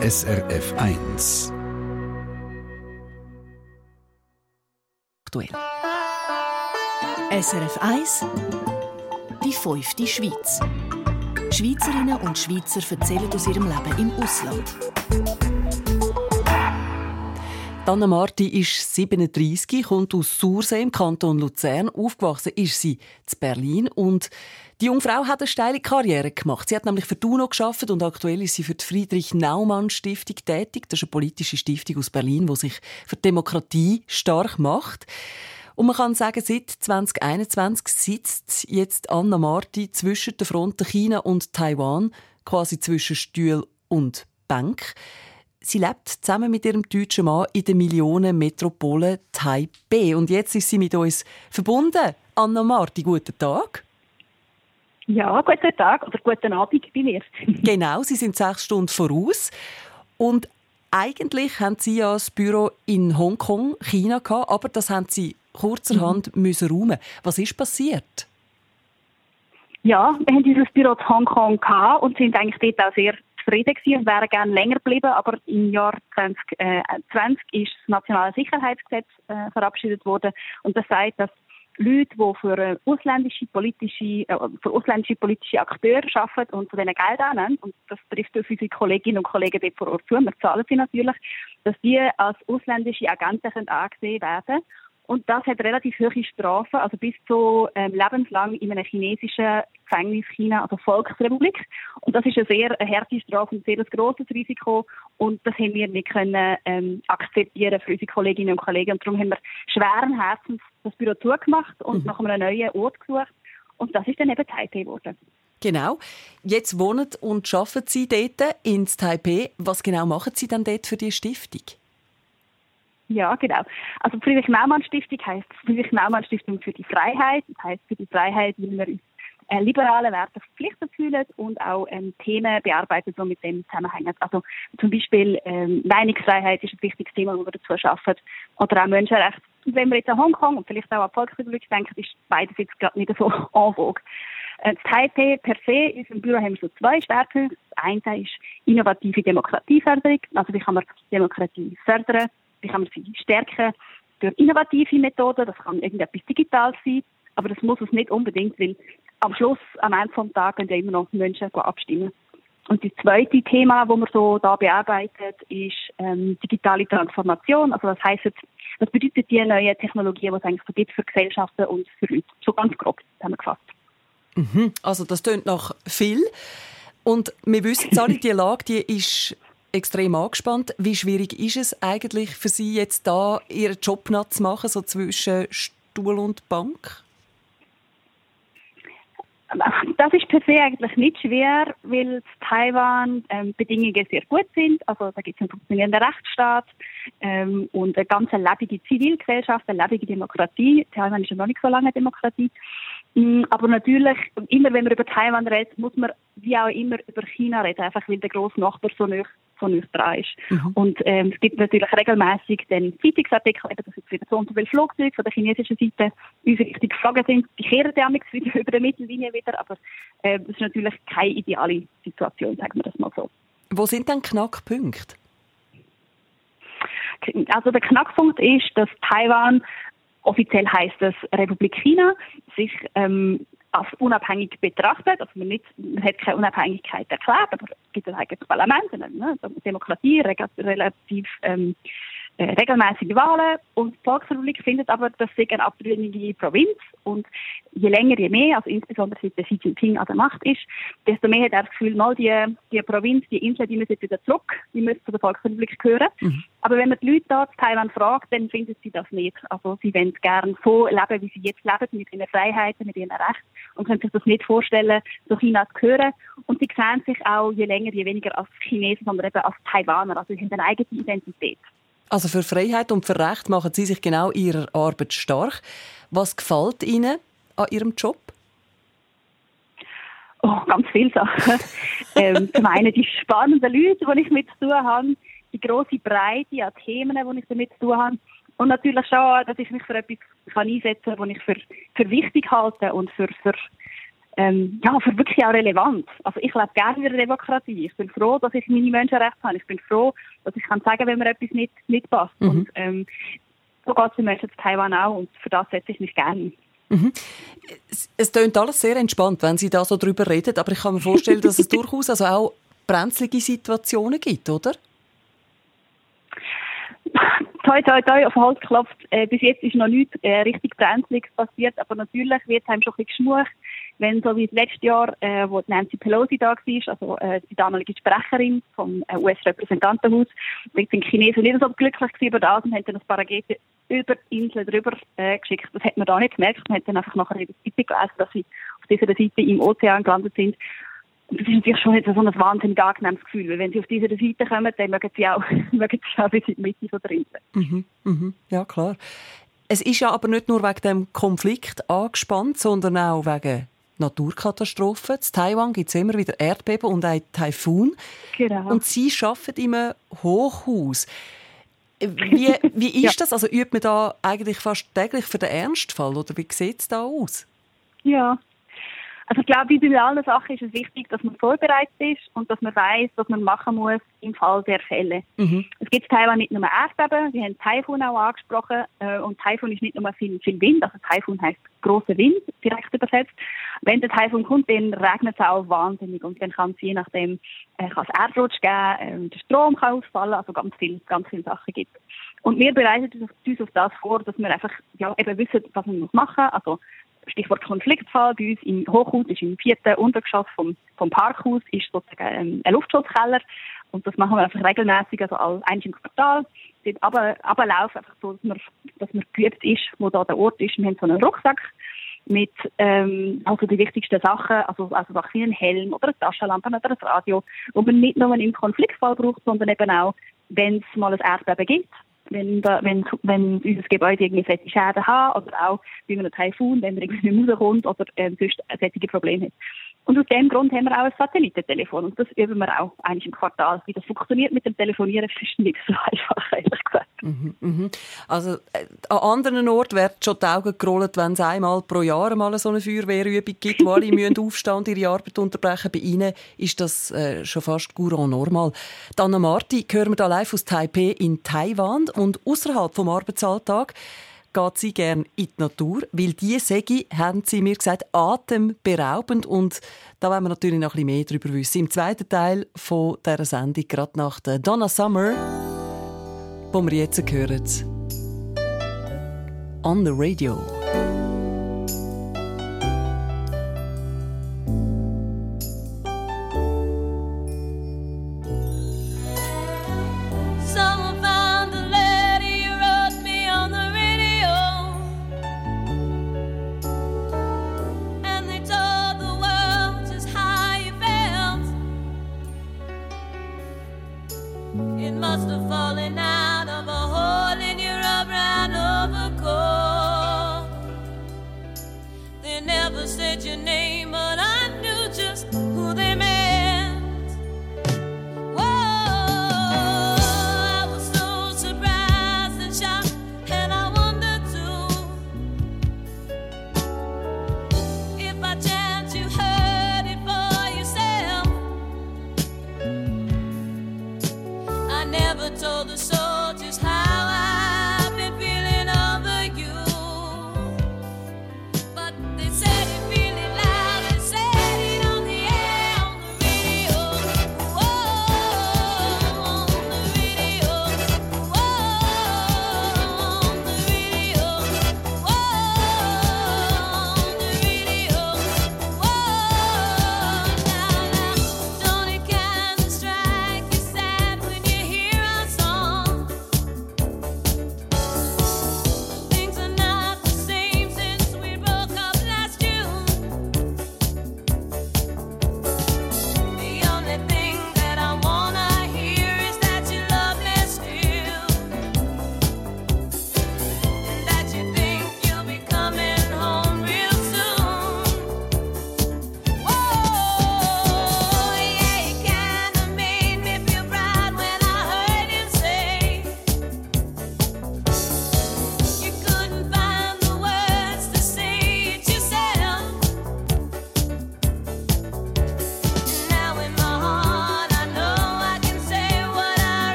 SRF 1. Aktuell. SRF 1 Die fünfte Schweiz. Schweizerinnen und Schweizer erzählen aus ihrem Leben im Ausland. Anna Marti ist 37, kommt aus Sursee im Kanton Luzern. Aufgewachsen ist sie in Berlin und die Jungfrau hat eine steile Karriere gemacht. Sie hat nämlich für die UNO geschafft und aktuell ist sie für die Friedrich Naumann Stiftung tätig. Das ist eine politische Stiftung aus Berlin, die sich für die Demokratie stark macht. Und man kann sagen, seit 2021 sitzt jetzt Anna Marti zwischen der Fronten China und Taiwan, quasi zwischen Stuhl und Bank. Sie lebt zusammen mit ihrem deutschen Mann in der Millionenmetropole Taipei. Und jetzt ist sie mit uns verbunden. Anna Marti, guten Tag. Ja, guten Tag oder guten Abend bei mir. genau, Sie sind sechs Stunden voraus. Und eigentlich haben Sie ja das Büro in Hongkong, China gehabt, aber das haben Sie kurzerhand mhm. müssen räumen. Was ist passiert? Ja, wir haben dieses Büro in Hongkong gehabt und sind eigentlich dort auch sehr zufrieden gewesen und wären gerne länger geblieben, aber im Jahr 2020 ist das Nationale Sicherheitsgesetz äh, verabschiedet worden. Und das sagt, dass Leute, die für ausländische politische, äh, für ausländische politische Akteure arbeiten und von denen Geld annehmen, und das trifft auf unsere Kolleginnen und Kollegen dort vor Ort zu, wir zahlen sie natürlich, dass die als ausländische Agenten angesehen werden und das hat relativ hohe Strafen, also bis zu ähm, lebenslang in einem chinesischen Gefängnis China, also Volksrepublik. Und das ist eine sehr eine harte Strafe und ein sehr grosses Risiko. Und das haben wir nicht können ähm, akzeptieren für unsere Kolleginnen und Kollegen. Und darum haben wir schweren Herzens das Büro zugemacht und mhm. nach einem neuen Ort gesucht. Und das ist dann eben Taipei geworden. Genau. Jetzt wohnen und arbeiten Sie dort in Taipei. Was genau machen Sie dann dort für die Stiftung? Ja, genau. Also Friedrich Naumann Stiftung heißt Friedrich Naumann Stiftung für die Freiheit. Das heißt für die Freiheit, wie wir uns äh, liberale Werte verpflichtet fühlen und auch ähm, Themen bearbeitet, die mit dem zusammenhängen. Also zum Beispiel ähm, Meinungsfreiheit ist ein wichtiges Thema, wo wir dazu schaffen. Oder auch Menschenrechte. Wenn wir jetzt an Hongkong und vielleicht auch an Volksrepublik denken, ist beides jetzt gerade nicht so en vogue. Äh, das Taipei per se, in unserem Büro haben wir so zwei Schwerpunkte. Das eine ist innovative Demokratieförderung. Also wie kann man Demokratie fördern? Wie kann man sie stärken durch innovative Methoden, das kann irgendetwas digital sein, aber das muss es nicht unbedingt, weil am Schluss, am Ende des Tages, gehen immer noch Menschen abstimmen. Und das zweite Thema, das man so da bearbeitet, ist ähm, digitale Transformation. Also das heißt, was bedeutet die neue Technologie, die es eigentlich so gibt für Gesellschaften und für Leute? So ganz grob zusammengefasst. Mhm. Also das tönt nach viel. Und wir wissen alle, die Lage, die ist extrem angespannt. Wie schwierig ist es eigentlich für Sie jetzt da Ihren Job zu machen, so zwischen Stuhl und Bank? Das ist per se eigentlich nicht schwer, weil in Taiwan ähm, Bedingungen sehr gut sind. Also da gibt es einen funktionierenden Rechtsstaat ähm, und eine ganz lebige Zivilgesellschaft, eine lebige Demokratie. Taiwan ist ja noch nicht so lange Demokratie. Mm, aber natürlich, immer wenn man über Taiwan redet, muss man wie auch immer über China reden, einfach weil der grosse Nachbar so nah von ist. Mhm. Und ähm, es gibt natürlich regelmäßig den Zeitungsartikel, eben, dass jetzt wieder so und so viele Flugzeuge von der chinesischen Seite uns richtig geflogen sind. Die kehren ja wieder über die Mittellinie wieder, aber äh, das ist natürlich keine ideale Situation, sagen wir das mal so. Wo sind denn Knackpunkte? Also der Knackpunkt ist, dass Taiwan offiziell heißt es Republik China, sich ähm, als unabhängig betrachtet. Also man, nicht, man hat keine Unabhängigkeit erklärt, aber es gibt ein eigenes Parlament, ne? Demokratie, relativ ähm, äh, regelmäßige Wahlen und die Volksrepublik findet aber, dass sie eine abtrünnige Provinz und je länger, je mehr, also insbesondere seit Xi Jinping an der Macht ist, desto mehr hat er das Gefühl, mal die, die Provinz, die Insel, die müssen wieder zurück, die müssen zu der Volksrepublik gehören. Mhm. Aber wenn man die Leute da in Taiwan fragt, dann finden sie das nicht. Also sie wollen gerne so leben, wie sie jetzt leben, mit ihren Freiheiten, mit ihren Rechten und können sich das nicht vorstellen, zu China zu gehören. Und sie sehen sich auch je länger, je weniger als Chinesen, sondern eben als Taiwaner. Also sie haben eine eigene Identität. Also für Freiheit und für Recht machen Sie sich genau Ihrer Arbeit stark. Was gefällt Ihnen an Ihrem Job? Oh, ganz viele Sachen. ähm, zum einen die spannenden Leute, die ich mit zu tun habe, die große Breite an Themen, die ich damit zu tun habe. Und natürlich schon, dass ich mich für etwas kann einsetzen kann, was ich für, für wichtig halte und für, für ähm, ja, für wirklich auch relevant. Also ich lebe gerne in der Demokratie. Ich bin froh, dass ich meine Menschenrechte habe. Ich bin froh, dass ich kann sagen, wenn mir etwas nicht, nicht passt. Mhm. Und ähm, so geht es den Menschen zu Taiwan auch und für das setze ich mich gerne ein. Mhm. Es, es klingt alles sehr entspannt, wenn Sie da so drüber reden, aber ich kann mir vorstellen, dass es durchaus also auch brenzlige Situationen gibt, oder? toi, toi, toi, auf Holz geklopft. Äh, bis jetzt ist noch nichts äh, richtig Brenzliges passiert, aber natürlich wird einem schon ein bisschen geschmucht, wenn so wie letztes Jahr, äh, wo Nancy Pelosi da war, also äh, die damalige Sprecherin vom äh, US-Repräsentantenhaus, sind die Chinesen nicht so glücklich über das und haben dann ein paar über die Insel drüber äh, geschickt. Das hat man da nicht gemerkt. Man hat dann einfach nachher in der Zeitung gelesen, dass sie auf dieser Seite im Ozean gelandet sind. Und das ist natürlich schon jetzt so ein wahnsinnig angenehmes Gefühl, weil wenn sie auf dieser Seite kommen, dann mögen sie auch, mögen sie auch bis in die Mitte von der Insel. Mhm, mhm, ja, klar. Es ist ja aber nicht nur wegen dem Konflikt angespannt, sondern auch wegen Naturkatastrophen. In Taiwan gibt es immer wieder Erdbeben und ein Taifun. Genau. Und Sie arbeiten in einem Hochhaus. Wie, wie ist ja. das? Also übt man da eigentlich fast täglich für den Ernstfall oder wie sieht es da aus? Ja, also ich glaube, wie bei allen Sachen ist es wichtig, dass man vorbereitet ist und dass man weiß, was man machen muss im Fall der Fälle. Mhm. Es gibt Taiwan nicht nur Erdbeben, wir haben Taifun auch angesprochen äh, und Taifun ist nicht nur viel, viel Wind, also Taifun heißt großer Wind, direkt übersetzt. Wenn der Taifun kommt, dann regnet es auch wahnsinnig und dann kann es je nachdem äh, kann es Erdrutsch geben, äh, der Strom kann ausfallen, also ganz viel, ganz viele Sachen gibt. Und wir bereiten uns auf das vor, dass wir einfach ja, eben wissen, was wir machen muss. Also Stichwort Konfliktfall, bei uns im Hochhaus ist im vierten Untergeschoss vom, vom Parkhaus ist sozusagen ein Luftschutzkeller und das machen wir einfach regelmäßig, also einmal im Quartal. Dort aber, einfach so, dass man, dass man geübt ist, wo da der Ort ist. Wir haben so einen Rucksack mit ähm, also die wichtigsten Sachen, also, also Sachen wie ein Helm oder eine Taschenlampe oder ein Radio, wo man nicht nur im Konfliktfall braucht, sondern eben auch, wenn es mal ein Erdbeben gibt wenn, da, wenn, wenn unser Gebäude irgendwie solche Schäden hat oder auch bei einem Taifun, wenn er irgendwie nicht rauskommt oder ähm, sonst solche Probleme hat. Und aus dem Grund haben wir auch ein Satellitentelefon und das üben wir auch eigentlich im Quartal. Wie das funktioniert mit dem Telefonieren, ist nicht so einfach, ehrlich gesagt. Mhm, mhm. Also äh, an anderen Orten werden schon die Augen gerollt, wenn es einmal pro Jahr mal so eine Feuerwehrübung gibt, wo alle müssen aufstehen und ihre Arbeit unterbrechen. Bei Ihnen ist das äh, schon fast courant normal. Anna Marti hören wir da live aus Taipei in Taiwan und außerhalb vom Arbeitsalltag geht sie gerne in die Natur, weil die Säge, haben sie mir gesagt, atemberaubend und da wollen wir natürlich noch ein bisschen mehr darüber wissen. Im zweiten Teil von dieser Sendung, gerade nach der Donna Summer, wo wir jetzt hören. On the Radio.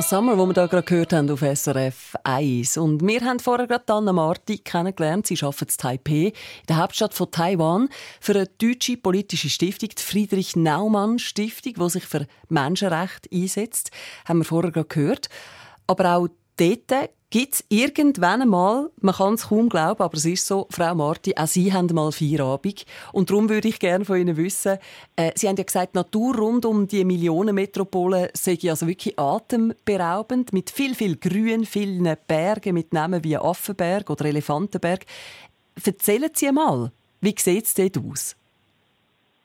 Donna Summer, die wir hier gerade gehört haben auf SRF 1. Und wir haben vorher gerade Dana Marti kennengelernt. Sie arbeitet in Taipei, in der Hauptstadt von Taiwan, für eine deutsche politische Stiftung, die Friedrich Naumann Stiftung, die sich für Menschenrechte einsetzt. Haben wir vorher gerade gehört. Aber auch dort Gibt es irgendwann einmal, man kann es kaum glauben, aber es ist so, Frau Marti, auch Sie haben mal Feierabend. Und darum würde ich gerne von Ihnen wissen, äh, Sie haben ja gesagt, die Natur rund um die Millionenmetropole sei also wirklich atemberaubend, mit viel, viel Grün, vielen Bergen, mit Namen wie Affenberg oder Elefantenberg. Erzählen Sie mal, wie sieht es dort aus?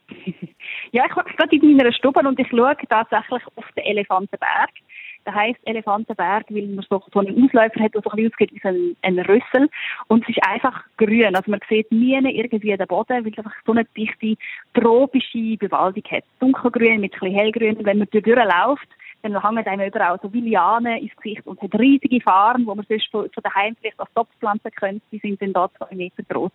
Ja, ich bin gerade in meiner Stube und ich schaue tatsächlich auf den Elefantenberg. Der heisst Elefantenberg, weil man so, einen Ausläufer hat, der so ein ausgeht wie ein, ein Rüssel. Und es ist einfach grün. Also man sieht nie irgendwie den Boden, weil es einfach so eine dichte, tropische Bewaldung hat. Dunkelgrün mit ein bisschen hellgrün. Wenn man durchläuft, dann hängen einem überall so wie Lianen ins Gesicht und hat riesige Farben, wo man sonst von, von daheim vielleicht als Topf pflanzen könnte. Die sind dann da zwei Meter groß.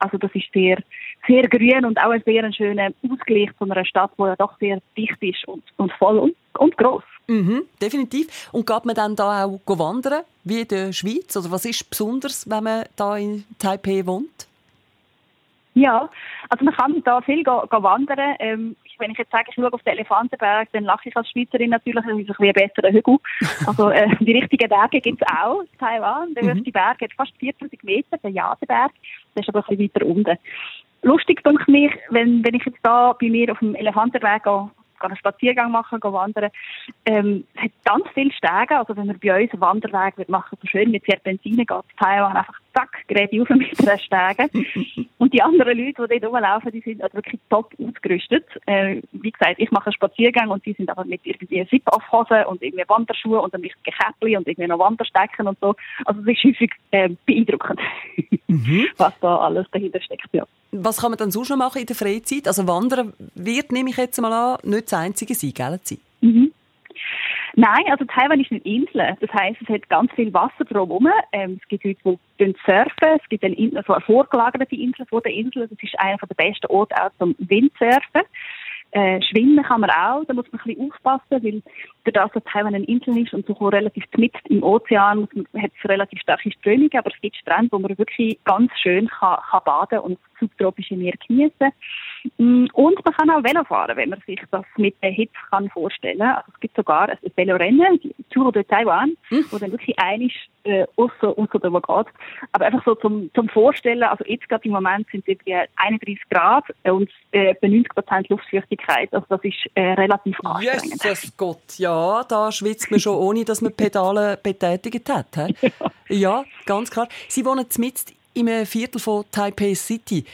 Also das ist sehr, sehr grün und auch ein sehr schöner Ausgleich von einer Stadt, die ja doch sehr dicht ist und, und voll und, und groß. Mhm, definitiv. Und geht man dann da auch wandern, wie in der Schweiz? Oder was ist besonders, wenn man da in Taipei wohnt? Ja, also man kann da viel go, go wandern. Ähm, wenn ich jetzt sage, ich schaue auf den Elefantenberg, dann lache ich als Schweizerin natürlich, das ist ein, besserer Hügel. Also äh, die richtigen Berge gibt es auch in Taiwan. Der mhm. höchste Berg hat fast 4000 Meter, der Jadeberg. Der ist aber ein bisschen weiter unten. Lustig denke mich, wenn, wenn ich jetzt da bei mir auf dem Elefantenberg gehe, einen Spaziergang machen, gehen wandern. Ähm, es hat ganz viele Stege, also wenn man bei uns einen Wanderweg wird machen, so schön mit Serpentinen geht, Taiwan einfach zack, gerade auf mit den Stegen. und die anderen Leute, die dort rumlaufen, die sind also wirklich top ausgerüstet. Äh, wie gesagt, ich mache einen Spaziergang und die sind aber mit irgendwie Zip-Off-Hosen und irgendwie Wanderschuhe und ein richtigen Käppli und irgendwie noch Wanderstecken und so. Also es ist häufig äh, beeindruckend, mhm. was da alles dahinter steckt, ja. Was kann man dann sonst noch machen in der Freizeit? Also Wandern wird, nehme ich jetzt mal an, nicht das Einzige sein, gell? Mhm. Nein, also Taiwan ist eine Insel. Das heißt, es hat ganz viel Wasser drumherum. Ähm, es gibt Leute, die surfen. Es gibt eine, also eine vorgelagerte Insel vor der Insel. Das ist einer der besten Orte auch zum Windsurfen. Äh, schwimmen kann man auch, da muss man ein bisschen aufpassen, weil dadurch, dass Taiwan eine Insel ist und so relativ mitten im Ozean, hat es relativ starke Strömungen, aber es gibt Strände, wo man wirklich ganz schön kann, kann baden und subtropische Meer genießen mm, Und man kann auch Velo fahren, wenn man sich das mit der Hitze kann vorstellen kann. Also es gibt sogar ein Velorennen, die Tour de Taiwan, mhm. wo dann wirklich einig äh, außer, außer der geht. Aber einfach so zum, zum Vorstellen, also jetzt gerade im Moment sind es irgendwie 31 Grad und äh, 90 Prozent Luftfeuchtigkeit. Also das ist äh, relativ anstrengend. Jesus Gott, ja, da schwitzt man schon, ohne dass man Pedale betätigt hat. He? Ja. ja, ganz klar. Sie wohnen mitten im Viertel von Taipei City.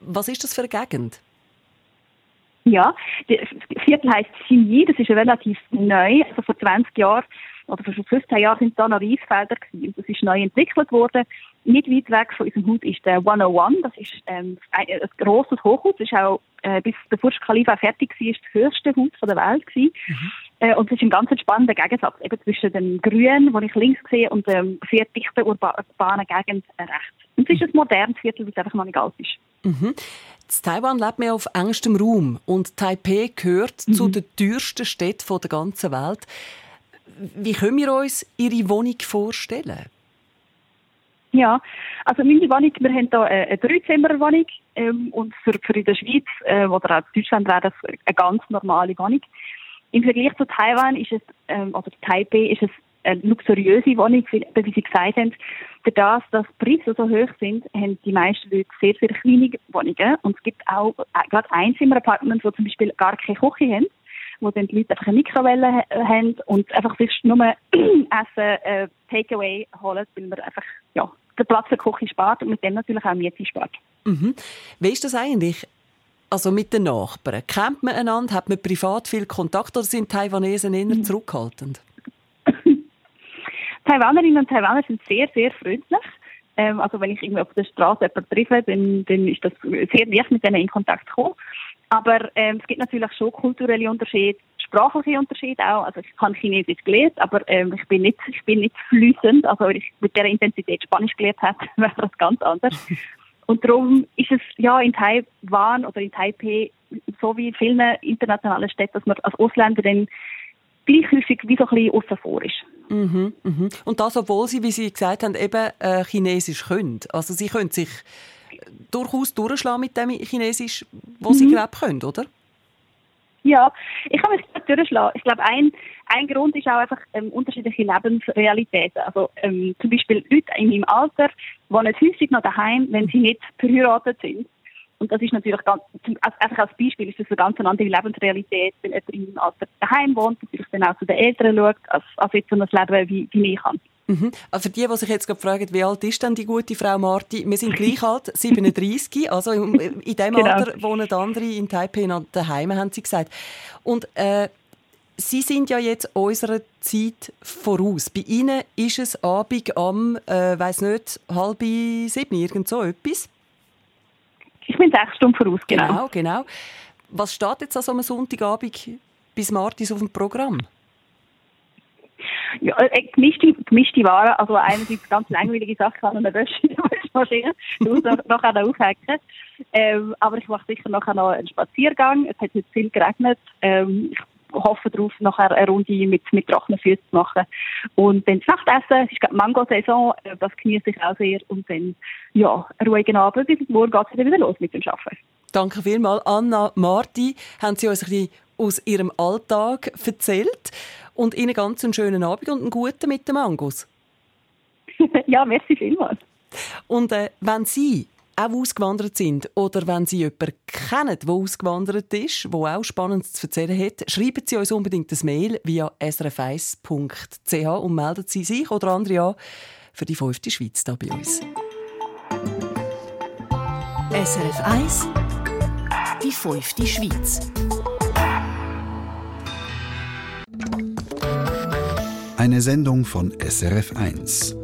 Was ist das für eine Gegend? Ja, das Viertel heisst Xinyi, das ist relativ neu. Also vor 20 Jahren oder vor 15 Jahren sind da noch Reisfelder gewesen. Das ist neu entwickelt worden. Nicht weit weg von unserem Haus ist der 101. Das ist ähm, ein, ein grosses Hochhaus. Das ist auch, äh, bis der Burj Khalifa fertig war, das höchste Haus der Welt gewesen. Mhm. Äh, und es ist ein ganz spannender Gegensatz eben zwischen dem Grün, das ich links sehe, und dem sehr dichten urbanen Gegend rechts. Und es ist ein modernes Viertel, weil es einfach noch nicht alt ist. Mhm. In Taiwan lebt man auf engstem Raum und Taipei gehört mhm. zu den teuersten Städten der ganzen Welt. Wie können wir uns Ihre Wohnung vorstellen? Ja, also meine Wohnung, wir haben hier eine Dreizimmerwohnung ähm, und für, für in der Schweiz äh, oder auch in Deutschland wäre das eine ganz normale Wohnung. Im Vergleich zu Taiwan ist es, ähm, oder Taipei ist es eine luxuriöse Wohnung, wie, wie Sie gesagt haben. Dadurch, dass die Preise so hoch sind, haben die meisten Leute sehr, sehr kleine Wohnungen. Und es gibt auch äh, gerade Einzimmer-Apartments, die zum Beispiel gar keine Küche haben, wo dann die Leute einfach eine Mikrowelle haben und einfach sich nur Essen, äh, Takeaway holen, weil man einfach ja, den Platz für die Küche spart und mit dem natürlich auch Miete spart. Mhm. Wie ist das eigentlich? Also mit den Nachbarn. Kennt man einander? Hat man privat viel Kontakt oder sind Taiwanesen eher mhm. zurückhaltend? Taiwanerinnen und Taiwaner sind sehr, sehr freundlich. Ähm, also wenn ich irgendwie auf der Straße jemanden treffe, dann, dann ist das sehr leicht mit denen in Kontakt zu kommen. Aber ähm, es gibt natürlich schon kulturelle Unterschiede, sprachliche Unterschiede auch. Also ich habe Chinesisch gelernt, aber ähm, ich bin nicht, ich bin nicht flüssend. Also wenn ich mit der Intensität Spanisch gelernt hätte, wäre das ganz anders. Und darum ist es ja in Taiwan oder in Taipei so wie in vielen internationalen Städten, dass man als Ausländer dann gleich häufig wie so ein bisschen aussen vor ist. Mhm, mhm. Und das, obwohl Sie, wie Sie gesagt haben, eben äh, Chinesisch können. Also Sie können sich durchaus durchschlagen mit dem Chinesisch, was mhm. Sie gerade können, oder? Ja, ich kann mich durchschlagen. Ich glaube, ein, ein Grund ist auch einfach ähm, unterschiedliche Lebensrealitäten. Also ähm, zum Beispiel Leute in meinem Alter wohnen häufig noch daheim, wenn sie nicht verheiratet sind. Und das ist natürlich ganz, also einfach als Beispiel ist das eine ganz andere Lebensrealität, wenn jemand in meinem Alter daheim wohnt, natürlich dann auch zu den Eltern schaut, als, als jetzt so ein Leben wie, wie ich habe. Mhm. Also für die, die sich jetzt gerade fragen, wie alt ist denn die gute Frau Marti? Wir sind gleich alt, 37. Also in, dem genau. Alter wohnen andere in Taipei daheim, haben sie gesagt. Und äh, Sie sind ja jetzt unserer Zeit voraus. Bei Ihnen ist es Abend am, äh, weiß nicht, halb sieben, irgend so etwas? Ich bin sechs Stunden voraus, genau. Genau, genau. Was steht jetzt an so einem Sonntagabend bis Martis auf dem Programm? Ja, äh, gemischte, gemischte Waren, also einerseits ganz langweilige Sachen an einer Wäschmaschine, nachher aufhängen. Ähm, aber ich mache sicher nachher noch einen Spaziergang. Es hat heute viel geregnet. Ähm, ich hoffe darauf, nachher eine Runde mit, mit trockenen Füßen zu machen. Und dann das Nachtessen, es ist gerade Mango-Saison, äh, das genieße ich auch sehr. Und dann, ja, einen ruhigen Abend, bis morgen geht es wieder los mit dem Arbeiten. Danke vielmals. Anna Marti, haben Sie uns ein bisschen aus Ihrem Alltag erzählt und Ihnen ganz einen schönen Abend und einen guten mit den Mangos. ja, merci vielmals. Und äh, wenn Sie auch ausgewandert sind oder wenn Sie jemanden kennen, der ausgewandert ist, der auch Spannendes zu erzählen hat, schreiben Sie uns unbedingt ein Mail via srf1.ch und melden Sie sich oder andere an für die fünfte Schweiz hier bei uns. SRF 1 Die fünfte Schweiz Eine Sendung von SRF 1.